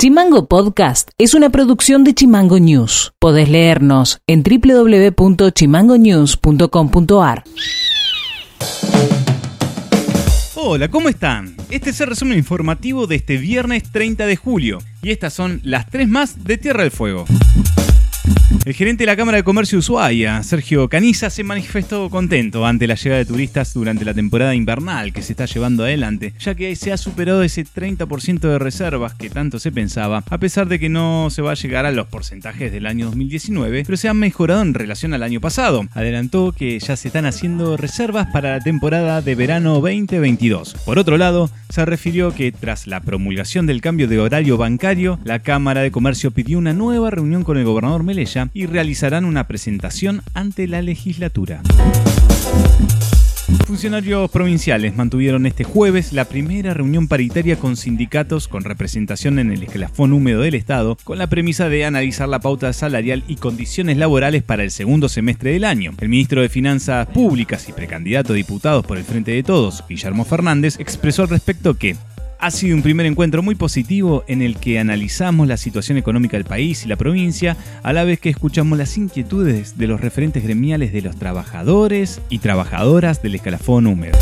Chimango Podcast es una producción de Chimango News. Podés leernos en www.chimangonews.com.ar. Hola, ¿cómo están? Este es el resumen informativo de este viernes 30 de julio y estas son las tres más de Tierra del Fuego. El gerente de la Cámara de Comercio Ushuaia, Sergio Caniza, se manifestó contento ante la llegada de turistas durante la temporada invernal que se está llevando adelante, ya que se ha superado ese 30% de reservas que tanto se pensaba, a pesar de que no se va a llegar a los porcentajes del año 2019, pero se han mejorado en relación al año pasado. Adelantó que ya se están haciendo reservas para la temporada de verano 2022. Por otro lado, se refirió que tras la promulgación del cambio de horario bancario, la Cámara de Comercio pidió una nueva reunión con el gobernador Melella y realizarán una presentación ante la legislatura. Funcionarios provinciales mantuvieron este jueves la primera reunión paritaria con sindicatos con representación en el escalafón húmedo del Estado, con la premisa de analizar la pauta salarial y condiciones laborales para el segundo semestre del año. El ministro de Finanzas Públicas y precandidato a diputados por el Frente de Todos, Guillermo Fernández, expresó al respecto que ha sido un primer encuentro muy positivo en el que analizamos la situación económica del país y la provincia, a la vez que escuchamos las inquietudes de los referentes gremiales de los trabajadores y trabajadoras del escalafón húmedo.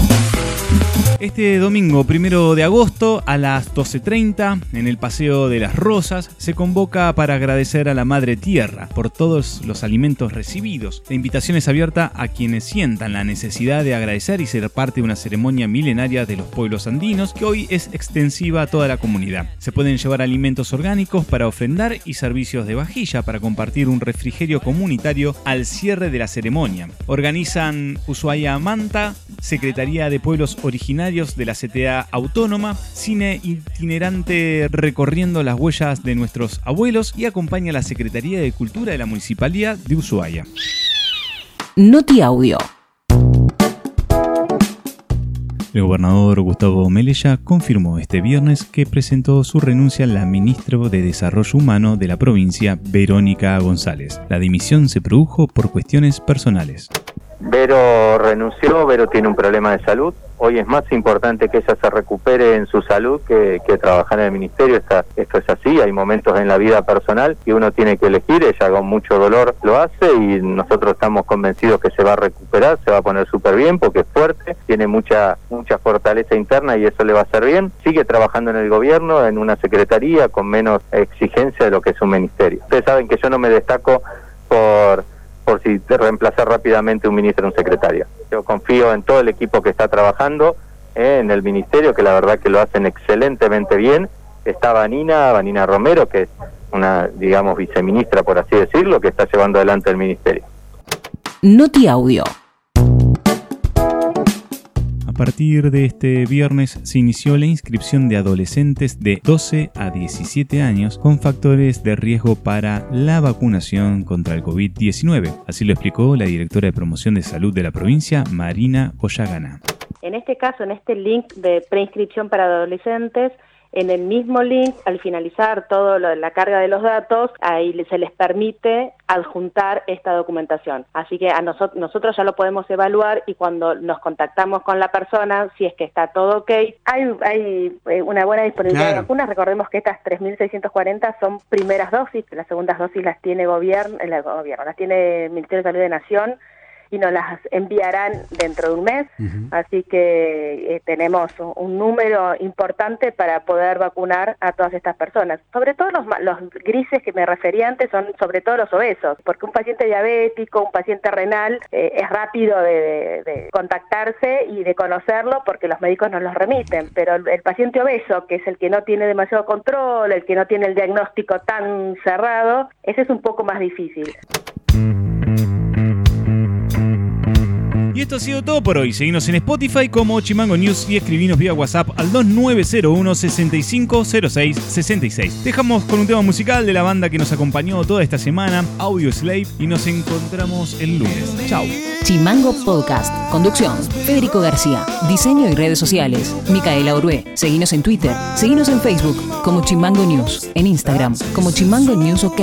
Este domingo, primero de agosto, a las 12.30, en el Paseo de las Rosas, se convoca para agradecer a la Madre Tierra por todos los alimentos recibidos. La invitación es abierta a quienes sientan la necesidad de agradecer y ser parte de una ceremonia milenaria de los pueblos andinos que hoy es extensiva a toda la comunidad. Se pueden llevar alimentos orgánicos para ofrendar y servicios de vajilla para compartir un refrigerio comunitario al cierre de la ceremonia. Organizan Ushuaia Manta, Secretaría de Pueblos Originarios de la CTA Autónoma, cine itinerante recorriendo las huellas de nuestros abuelos y acompaña a la Secretaría de Cultura de la Municipalidad de Ushuaia. Noti Audio. El gobernador Gustavo Melella confirmó este viernes que presentó su renuncia a la ministra de Desarrollo Humano de la provincia, Verónica González. La dimisión se produjo por cuestiones personales. Vero renunció, Vero tiene un problema de salud. Hoy es más importante que ella se recupere en su salud que, trabajar en el ministerio. esto es así, hay momentos en la vida personal que uno tiene que elegir. Ella con mucho dolor lo hace y nosotros estamos convencidos que se va a recuperar, se va a poner súper bien porque es fuerte, tiene mucha, mucha fortaleza interna y eso le va a hacer bien. Sigue trabajando en el gobierno, en una secretaría con menos exigencia de lo que es un ministerio. Ustedes saben que yo no me destaco por por si te reemplazar rápidamente un ministro o un secretario. Yo confío en todo el equipo que está trabajando eh, en el ministerio, que la verdad que lo hacen excelentemente bien. Está Vanina, Vanina Romero, que es una, digamos, viceministra, por así decirlo, que está llevando adelante el ministerio. Noti Audio. A partir de este viernes se inició la inscripción de adolescentes de 12 a 17 años con factores de riesgo para la vacunación contra el COVID-19. Así lo explicó la directora de promoción de salud de la provincia, Marina Boyagana. En este caso, en este link de preinscripción para adolescentes, en el mismo link, al finalizar toda la carga de los datos, ahí se les permite adjuntar esta documentación. Así que a nosotros, nosotros ya lo podemos evaluar y cuando nos contactamos con la persona, si es que está todo ok, hay, hay eh, una buena disponibilidad de vacunas. Recordemos que estas 3.640 son primeras dosis, las segundas dosis las tiene gobierno, el gobierno las tiene el Ministerio de Salud de Nación y nos las enviarán dentro de un mes. Así que eh, tenemos un, número importante para poder vacunar a todas estas personas. Sobre todo los, los grises que me refería antes son sobre todo los obesos, porque un paciente diabético, un paciente renal, eh, es rápido de, contactarse y de conocerlo porque los médicos nos los remiten, pero el, el paciente obeso, que es el que no tiene demasiado control, el que no tiene el diagnóstico tan cerrado, ese es un poco más difícil. Y esto ha sido todo por hoy. Seguimos en Spotify como Chimango News y escribinos vía WhatsApp al 2901 6506 66. Dejamos con un tema musical de la banda que nos acompañó toda esta semana, Audio Slave, y nos encontramos el lunes. Chao. Chimango Podcast. Conducción. Federico García. Diseño y redes sociales. Micaela Orué. Seguinos en Twitter. Seguinos en Facebook como Chimango News. En Instagram como Chimango News OK.